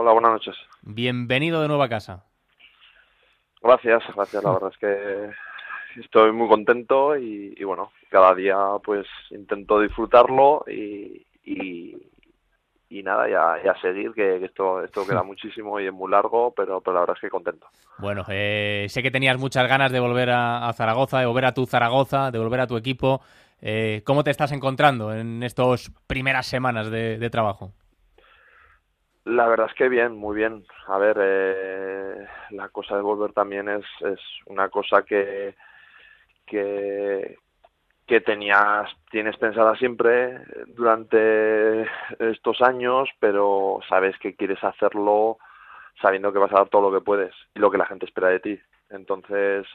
Hola, buenas noches. Bienvenido de nuevo a casa. Gracias, gracias. La verdad es que estoy muy contento y, bueno, cada día pues intento disfrutarlo y, y, nada, ya, ya seguir, que, esto, esto queda muchísimo y es muy largo, pero, pero la verdad es que contento. Bueno, eh, sé que tenías muchas ganas de volver a, Zaragoza, de volver a tu Zaragoza, de volver a tu equipo. Eh, ¿Cómo te estás encontrando en estas primeras semanas de, trabajo? La verdad es que bien, muy bien. A ver, eh, la cosa de volver también es, es una cosa que, que, tenías, tienes pensada siempre durante estos años, pero sabes que quieres hacerlo sabiendo que vas a dar todo lo que puedes y lo que la gente espera de ti. Entonces,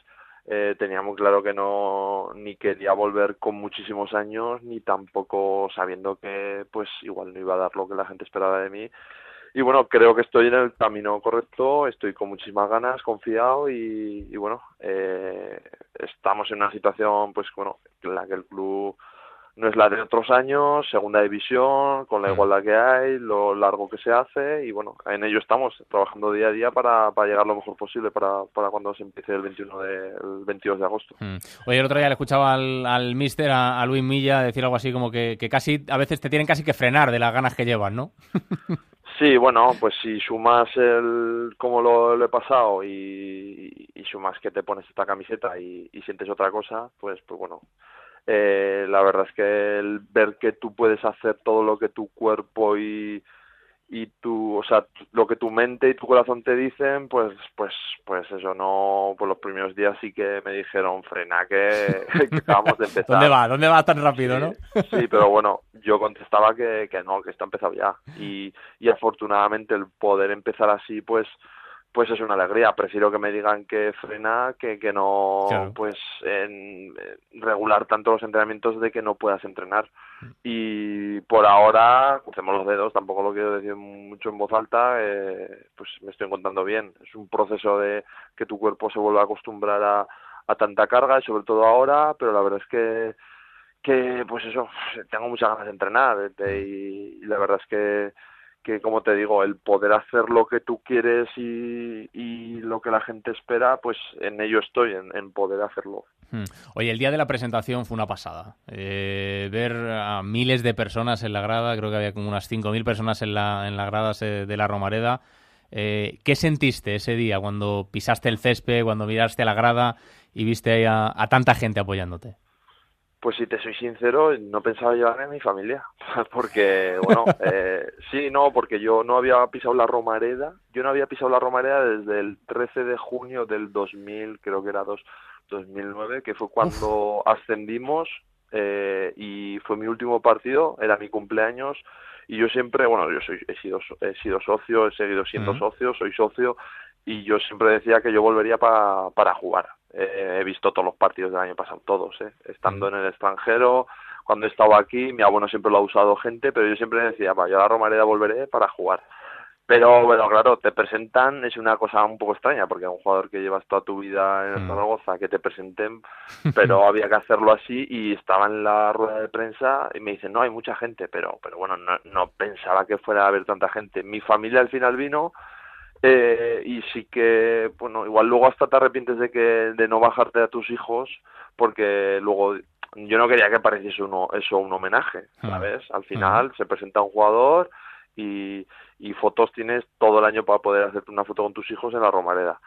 eh, tenía muy claro que no ni quería volver con muchísimos años ni tampoco sabiendo que pues igual no iba a dar lo que la gente esperaba de mí y bueno, creo que estoy en el camino correcto, estoy con muchísimas ganas, confiado y, bueno, eh, estamos en una situación, pues bueno, en la que el club no es la de otros años, segunda división, con la igualdad que hay, lo largo que se hace y bueno, en ello estamos trabajando día a día para, para llegar lo mejor posible para, para cuando se empiece el 21 de, el 22 de agosto. Mm. Oye, el otro día le escuchaba al, al mister, a, Luis Milla, decir algo así como que, que casi, a veces te tienen casi que frenar de las ganas que llevan, ¿no? Sí, bueno, pues si sumas el cómo lo, he pasado y, y, sumas que te pones esta camiseta y, sientes otra cosa, pues, pues bueno, eh, la verdad es que el ver que tú puedes hacer todo lo que tu cuerpo y, y tu, o sea, lo que tu mente y tu corazón te dicen, pues, pues, pues eso no, por los primeros días sí que me dijeron frena que, que acabamos de empezar. ¿Dónde va? ¿Dónde va tan rápido, no? sí, pero bueno, yo contestaba que, que no, que esto ha empezado ya y, y afortunadamente el poder empezar así, pues, pues es una alegría. Prefiero que me digan que frena que que no, pues, en, regular tanto los entrenamientos de que no puedas entrenar. Mm. Y por ahora, crucemos los dedos, tampoco lo quiero decir mucho en voz alta, eh, pues me estoy encontrando bien. Es un proceso de que tu cuerpo se vuelva a acostumbrar a, a tanta carga y sobre todo ahora, pero la verdad es que que pues eso, tengo muchas ganas de entrenar mm. y la verdad es que que como te digo, el poder hacer lo que tú quieres y, y lo que la gente espera, pues en ello estoy, en, poder hacerlo. Hmm. Oye, el día de la presentación fue una pasada. Eh, ver a miles de personas en la grada, creo que había como unas 5.000 personas en la, en las gradas eh, de la Romareda. Eh, ¿Qué sentiste ese día cuando pisaste el césped, cuando miraste a la grada y viste a tanta gente apoyándote? Pues si te soy sincero, no pensaba llevarme a mi familia, porque, bueno, eh, sí, no, porque yo no había pisado la Romareda, yo no había pisado la Romareda desde el 13 de junio del 2000, creo que era dos, 2009, que fue cuando ascendimos eh, y fue mi último partido, era mi cumpleaños, y yo siempre, bueno, yo soy, he sido, he sido socio, he seguido siendo socio, soy socio, y yo siempre decía que yo volvería para para jugar he visto todos los partidos del año pasado, todos, ¿eh? estando en el extranjero, cuando he estado aquí, mi abuelo siempre lo ha usado gente, pero yo siempre decía, va, yo a la Romareda volveré para jugar. Pero bueno, claro, te presentan, es una cosa un poco extraña, porque un jugador que llevas toda tu vida en el mm. Zaragoza, que te presenten, pero había que hacerlo así y estaba en la rueda de prensa y me dicen, no, hay mucha gente, pero, pero bueno, no, no pensaba que fuera a haber tanta gente. Mi familia al final vino, eh, y sí que, bueno, igual luego hasta te arrepientes de que de no bajarte a tus hijos porque luego yo no quería que pareciese uno, eso un homenaje, ah. ¿sabes? Al final se presenta un jugador y, y fotos tienes todo el año para poder hacerte una foto con tus hijos en la Romareda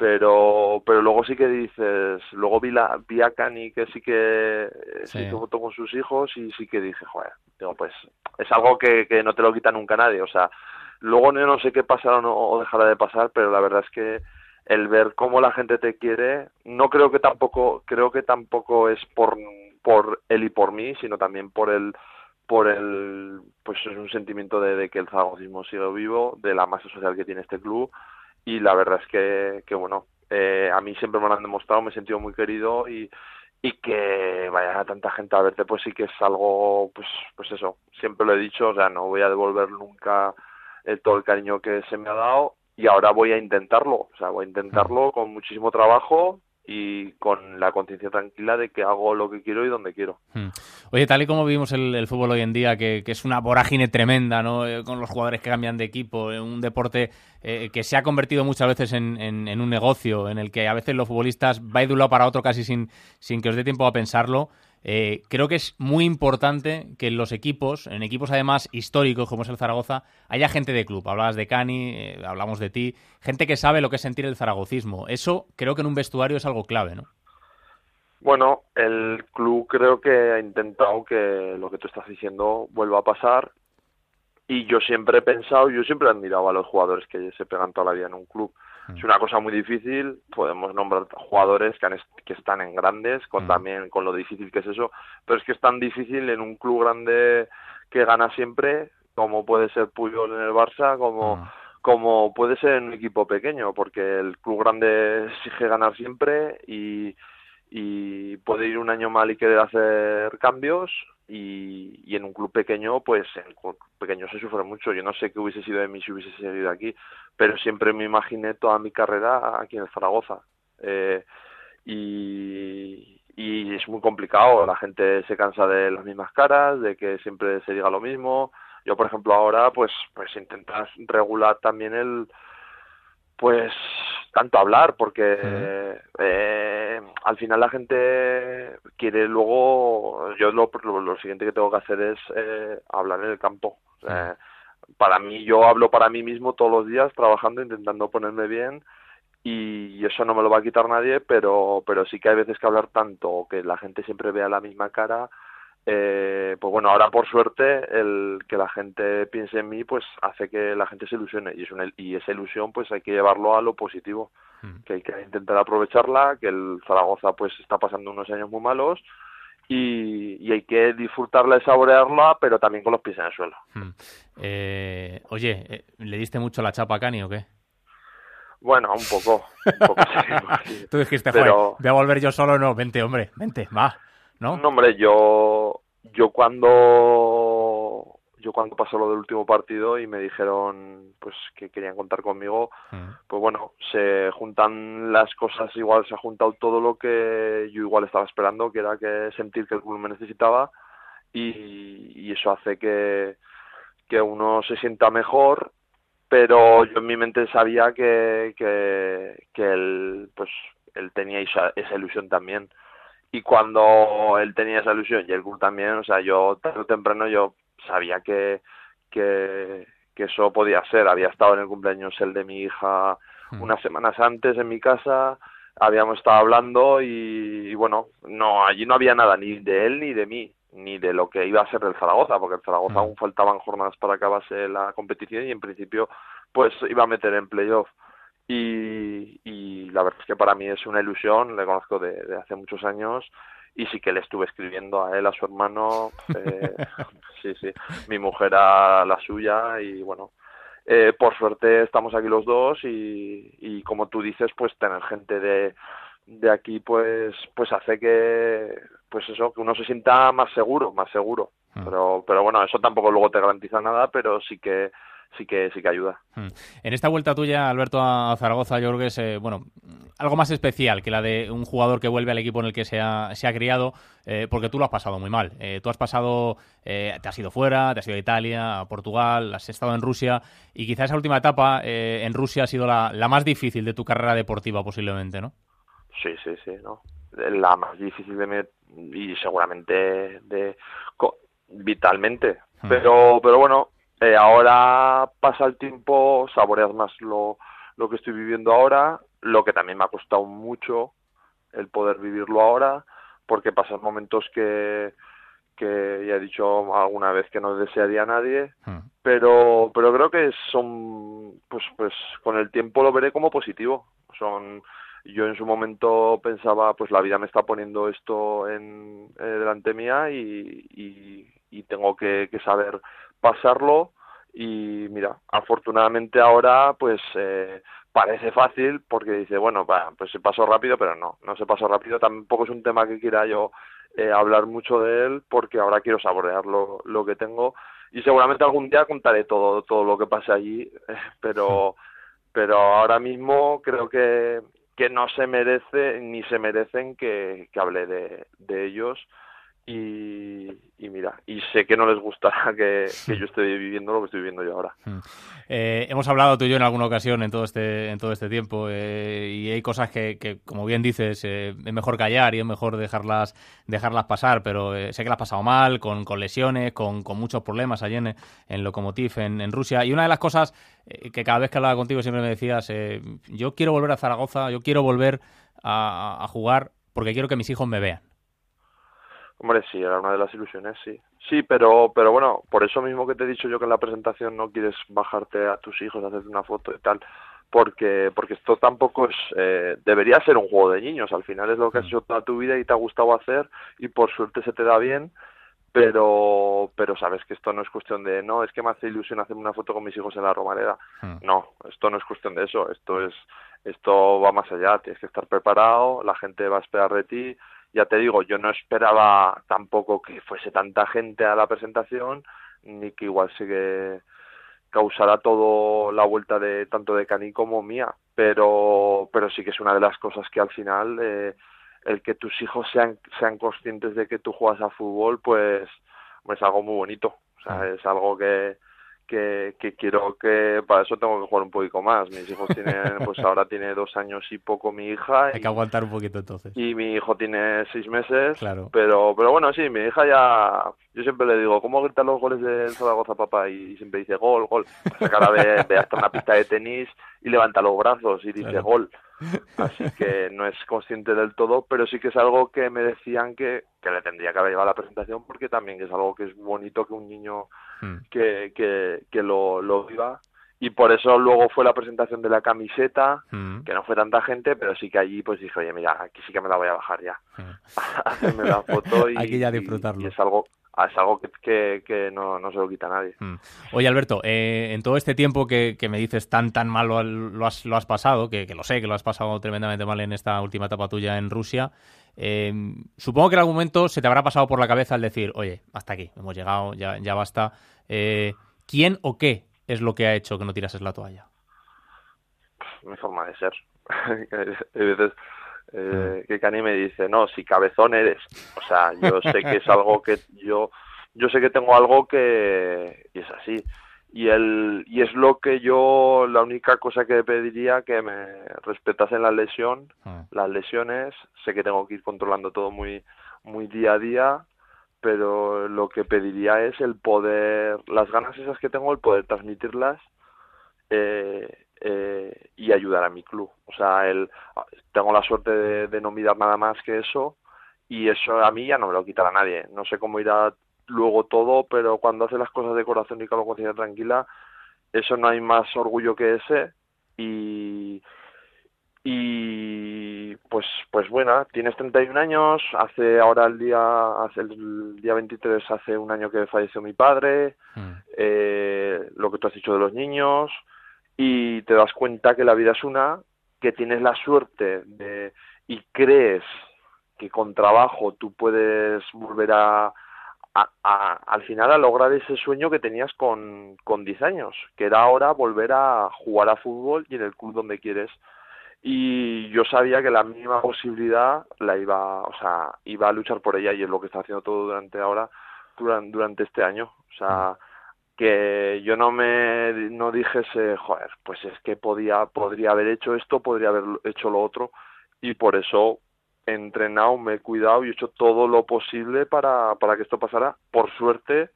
pero pero luego sí que dices luego vi la vi a Cani que sí que se hizo foto con sus hijos y sí que dije joder digo pues es algo que, que no te lo quita nunca nadie o sea Luego no sé qué pasará o, no, o dejará de pasar, pero la verdad es que el ver cómo la gente te quiere, no creo que tampoco, creo que tampoco es por, por él y por mí, sino también por el, por el, pues es un sentimiento de, que el zaragocismo sigue vivo, de la masa social que tiene este club, y la verdad es que, que bueno, eh, a mí siempre me lo han demostrado, me he sentido muy querido y, y que vaya tanta gente a verte, pues sí que es algo, pues, pues eso, siempre lo he dicho, o sea, no voy a devolver nunca el, todo el cariño que se me ha dado y ahora voy a intentarlo, o sea, voy a intentarlo con muchísimo trabajo y con la conciencia tranquila de que hago lo que quiero y donde quiero. Hmm. Oye, tal y como vivimos el, fútbol hoy en día, que, es una vorágine tremenda, ¿no? Eh, con los jugadores que cambian de equipo, eh, un deporte eh, que se ha convertido muchas veces en, en, un negocio, en el que a veces los futbolistas va de un lado para otro casi sin, sin que os dé tiempo a pensarlo. Eh, creo que es muy importante que en los equipos, en equipos además históricos como es el Zaragoza, haya gente de club. Hablabas de Cani, eh, hablamos de ti, gente que sabe lo que es sentir el zaragocismo. Eso creo que en un vestuario es algo clave, ¿no? Bueno, el club creo que ha intentado que lo que tú estás diciendo vuelva a pasar y yo siempre he pensado, yo siempre he admirado a los jugadores que se pegan toda la vida en un club. Es una cosa muy difícil, podemos nombrar jugadores que, que están en grandes, con también con lo difícil que es eso, pero es que es tan difícil en un club grande que gana siempre, como puede ser Puyol en el Barça, como, como puede ser en un equipo pequeño, porque el club grande exige ganar siempre y, y puede ir un año mal y querer hacer cambios y, y, en un club pequeño, pues en el club pequeño se sufre mucho. Yo no sé qué hubiese sido de mí si hubiese seguido aquí, pero siempre me imaginé toda mi carrera aquí en Zaragoza. Eh, y, y es muy complicado, la gente se cansa de las mismas caras, de que siempre se diga lo mismo. Yo, por ejemplo, ahora pues pues intentas regular también el pues tanto hablar porque eh, al final la gente quiere luego yo lo, lo, siguiente que tengo que hacer es eh, hablar en el campo. Para mí yo hablo para mí mismo todos los días trabajando intentando ponerme bien y eso no me lo va a quitar nadie pero pero sí que hay veces que hablar tanto que la gente siempre vea la misma cara eh, pues bueno, ahora por suerte el que la gente piense en mí pues hace que la gente se ilusione y, es una, y esa ilusión pues hay que llevarlo a lo positivo, hmm. que hay que intentar aprovecharla, que el Zaragoza pues está pasando unos años muy malos y, hay que disfrutarla y saborearla, pero también con los pies en el suelo. Hmm. Eh, oye, eh, ¿le diste mucho la chapa a Cani o qué? Bueno, un poco. Un poco Tú dijiste, pero... voy a volver yo solo, no, vente, hombre, vente, va. ¿No? hombre, yo, yo cuando yo cuando pasó lo del último partido y me dijeron pues que querían contar conmigo, mm. pues bueno, se juntan las cosas, igual se ha juntado todo lo que yo igual estaba esperando, que era que sentir que el club me necesitaba y, y eso hace que, que uno se sienta mejor, pero yo en mi mente sabía que, que, que él, pues, él tenía esa, esa ilusión también y cuando él tenía esa ilusión y el club también, o sea, yo tarde o temprano yo sabía que, que, que eso podía ser. Había estado en el cumpleaños el de mi hija hmm. unas semanas antes en mi casa, habíamos estado hablando y, bueno, no allí no había nada ni de él ni de mí ni de lo que iba a ser el Zaragoza, porque el Zaragoza hmm. aún faltaban jornadas para que acabase la competición y en principio pues iba a meter en playoff y, la verdad es que para mí es una ilusión, le conozco de, hace muchos años y sí que le estuve escribiendo a él, a su hermano, eh, sí, sí, mi mujer a la suya y bueno, eh, por suerte estamos aquí los dos y, y como tú dices, pues tener gente de, de aquí pues pues hace que pues eso que uno se sienta más seguro más seguro mm. pero pero bueno eso tampoco luego te garantiza nada pero sí que sí que sí que ayuda. Hmm. En esta vuelta tuya, Alberto, a Zaragoza, Jorges, eh, bueno, algo más especial que la de un jugador que vuelve al equipo en el que se ha, se ha criado, eh, porque tú lo has pasado muy mal. Eh, tú has pasado, te has ido fuera, te has ido a Italia, a Portugal, has estado en Rusia, y quizás esa última etapa en Rusia ha sido la, la más difícil de tu carrera deportiva, posiblemente, ¿no? Sí, sí, sí, ¿no? La más difícil de mi, y seguramente de vitalmente. Hmm. Pero, pero bueno, eh, ahora pasa el tiempo, saboreas más lo, lo que estoy viviendo ahora, lo que también me ha costado mucho el poder vivirlo ahora, porque pasan momentos que, que ya he dicho alguna vez que no desearía a nadie, hmm. pero, pero creo que son, pues, pues con el tiempo lo veré como positivo. Son, yo en su momento pensaba, pues la vida me está poniendo esto en, eh, delante mía y, y, y tengo que, que saber pasarlo. Y mira, afortunadamente ahora pues eh, parece fácil porque dice, bueno, pues se pasó rápido, pero no, no se pasó rápido, tampoco es un tema que quiera yo eh, hablar mucho de él porque ahora quiero saborear lo, lo que tengo. Y seguramente algún día contaré todo, todo lo que pase allí, pero, pero ahora mismo creo que, que no se merece ni se merecen que, que hable de, de ellos. Y, y sé que no les gustará que, yo esté viviendo lo que estoy viviendo yo ahora. Hmm. Eh, hemos hablado tú y yo en alguna ocasión en todo este, en todo este tiempo eh, y hay cosas que, como bien dices, eh, es mejor callar y es mejor dejarlas, dejarlas pasar, pero sé que las has pasado mal, con, lesiones, con, con, muchos problemas allí en, en Lokomotiv, en, en, Rusia. Y una de las cosas que cada vez que hablaba contigo siempre me decías, yo quiero volver a Zaragoza, yo quiero volver a jugar porque quiero que mis hijos me vean. Hombre, sí, era una de las ilusiones, sí. Sí, pero, pero bueno, por eso mismo que te he dicho yo que en la presentación no quieres bajarte a tus hijos, hacerte una foto y tal, porque, porque esto tampoco es, eh, debería ser un juego de niños, al final es lo que has mm. hecho toda tu vida y te ha gustado hacer y por suerte se te da bien, pero, pero sabes que esto no es cuestión de, no, es que me hace ilusión hacerme una foto con mis hijos en la Romareda. Mm. No, esto no es cuestión de eso, esto es, esto va más allá, tienes que estar preparado, la gente va a esperar de ti, ya te digo, yo no esperaba tampoco que fuese tanta gente a la presentación, ni que igual se que causara todo la vuelta de tanto de Cani como mía, pero pero sí que es una de las cosas que al final eh, el que tus hijos sean sean conscientes de que tú juegas a fútbol, pues es algo muy bonito, o sea, es algo que que, que, quiero que para eso tengo que jugar un poquito más. Mis hijos tienen, pues ahora tiene dos años y poco mi hija. Hay que aguantar un poquito entonces. Y mi hijo tiene seis meses. Claro. Pero, pero bueno, sí, mi hija ya, yo siempre le digo, ¿cómo gritan los goles de Zaragoza, papá? Y siempre dice, gol, gol. Pues cada vez ve hasta una pista de tenis y levanta los brazos y dice, gol. Así que no es consciente del todo, pero sí que es algo que me decían que, que le tendría que haber llevado a la presentación porque también es algo que es bonito que un niño hmm. que, que, que lo, lo viva y por eso luego fue la presentación de la camiseta, hmm. que no fue tanta gente, pero sí que allí pues dije, oye, mira, aquí sí que me la voy a bajar ya. Hmm. Hacerme la foto y, Hay ya disfrutarlo. y es algo, es algo que, que, no, no, se lo quita a nadie. Mm. Oye, Alberto, eh, en todo este tiempo que, me dices tan, tan mal lo has, lo has pasado, que, lo sé, que lo has pasado tremendamente mal en esta última etapa tuya en Rusia, eh, supongo que en algún momento se te habrá pasado por la cabeza el decir, oye, hasta aquí, hemos llegado, ya, ya basta. Eh, ¿Quién o qué es lo que ha hecho que no tirases la toalla? Mi forma de ser. a veces eh, que Cani me dice, no, si cabezón eres. O sea, yo sé que es algo que yo, yo sé que tengo algo que y es así. Y el, y es lo que yo, la única cosa que pediría que me respetasen la lesión, ah. las lesiones, sé que tengo que ir controlando todo muy, muy día a día, pero lo que pediría es el poder, las ganas esas que tengo, el poder transmitirlas eh, eh, y ayudar a mi club. O sea, el, tengo la suerte de, no mirar nada más que eso y eso a mí ya no me lo quitará nadie. No sé cómo irá luego todo, pero cuando hace las cosas de corazón y con la conciencia tranquila, eso no hay más orgullo que ese y y pues pues bueno, tienes 31 años, hace ahora el día hace el día 23 hace un año que falleció mi padre, mm. eh, lo que tú has dicho de los niños, y te das cuenta que la vida es una, que tienes la suerte de, y crees que con trabajo tú puedes volver a, al final a lograr ese sueño que tenías con, con 10 años, que era ahora volver a jugar a fútbol y en el club donde quieres. Y yo sabía que la mínima posibilidad la iba, o sea, iba a luchar por ella y es lo que está haciendo todo durante ahora, durante, durante este año. O sea, que yo no me no dijese, joder, pues es que podía podría haber hecho esto, podría haber hecho lo otro y por eso he entrenado, me he cuidado y he hecho todo lo posible para, para que esto pasara. Por suerte,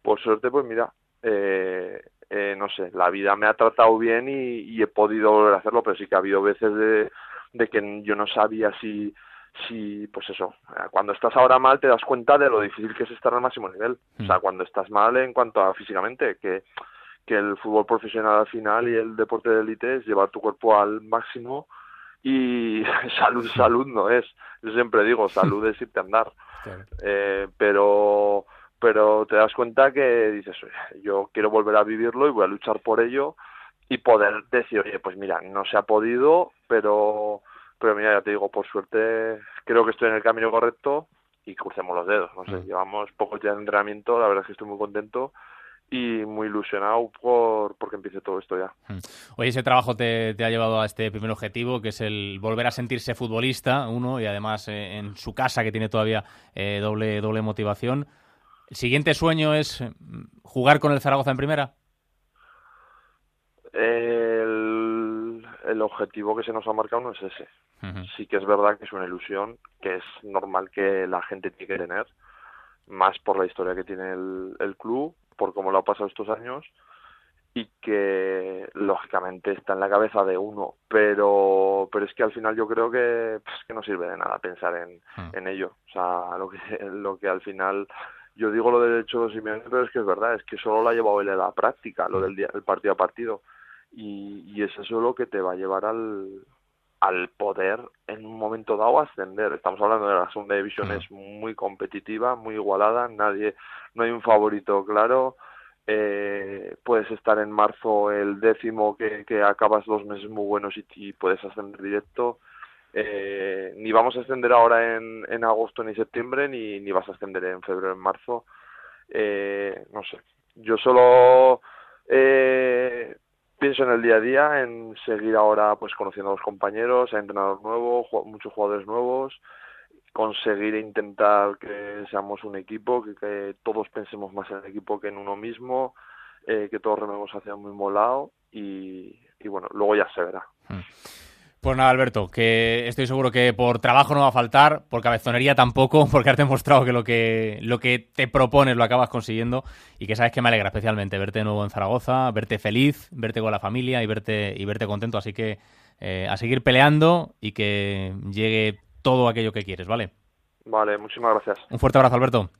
por suerte, pues mira, eh, eh, no sé, la vida me ha tratado bien y, y, he podido volver a hacerlo, pero sí que ha habido veces de, de que yo no sabía si si, pues eso, eh, cuando estás ahora mal te das cuenta de lo difícil que es estar al máximo nivel. O sea, mm. cuando estás mal en cuanto a físicamente, que, que el fútbol profesional al final y el deporte de élite es llevar tu cuerpo al máximo y salud, salud no es. Yo siempre digo, salud es irte a andar. Eh, pero, pero te das cuenta que dices, yo quiero volver a vivirlo y voy a luchar por ello y poder decir, oye, pues mira, no se ha podido, pero pero mira, ya te digo, por suerte creo que estoy en el camino correcto y crucemos los dedos. No sé, mm. llevamos pocos días de entrenamiento, la verdad es que estoy muy contento y muy ilusionado por porque empiece todo esto ya. Hmm. Oye, ese trabajo te, ha llevado a este primer objetivo, que es el volver a sentirse futbolista, uno, y además eh, en su casa, que tiene todavía eh, doble, doble motivación. ¿El siguiente sueño es mm, jugar con el Zaragoza en primera? El, el objetivo que se nos ha marcado no es ese. Sí que es verdad que es una ilusión, que es normal que la gente tiene que tener, más por la historia que tiene el, el club, por cómo lo ha pasado estos años y que lógicamente está en la cabeza de uno, pero pero es que al final yo creo que, pues, que no sirve de nada pensar en, hmm. en ello, o sea, lo que lo que al final yo digo lo del hecho de Simeone, pero es que es verdad, es que solo lo ha llevado él a la práctica, lo hmm. del día, el partido a partido y, y es eso lo que te va a llevar al al poder en un momento dado ascender. Estamos hablando de la segunda división, es muy competitiva, muy igualada, nadie, no hay un favorito claro. Eh, puedes estar en marzo el décimo que, que acabas dos meses muy buenos y, puedes ascender directo. Eh, ni vamos a ascender ahora en, en agosto ni septiembre, ni, ni vas a ascender en febrero en marzo. Eh, no sé. Yo solo eh, pienso en el día a día, en seguir ahora pues conociendo a los compañeros, a entrenadores nuevos, muchos jugadores nuevos, conseguir intentar que seamos un equipo, que, todos pensemos más en el equipo que en uno mismo, eh, que todos rememos hacia un mismo lado y, bueno, luego ya se verá. Hmm. Pues nada, Alberto, que estoy seguro que por trabajo no va a faltar, por cabezonería tampoco, porque has demostrado que lo que, lo que te propones lo acabas consiguiendo y que sabes que me alegra especialmente verte de nuevo en Zaragoza, verte feliz, verte con la familia y verte, y verte contento. Así que eh, a seguir peleando y que llegue todo aquello que quieres, ¿vale? Vale, muchísimas gracias. Un fuerte abrazo, Alberto.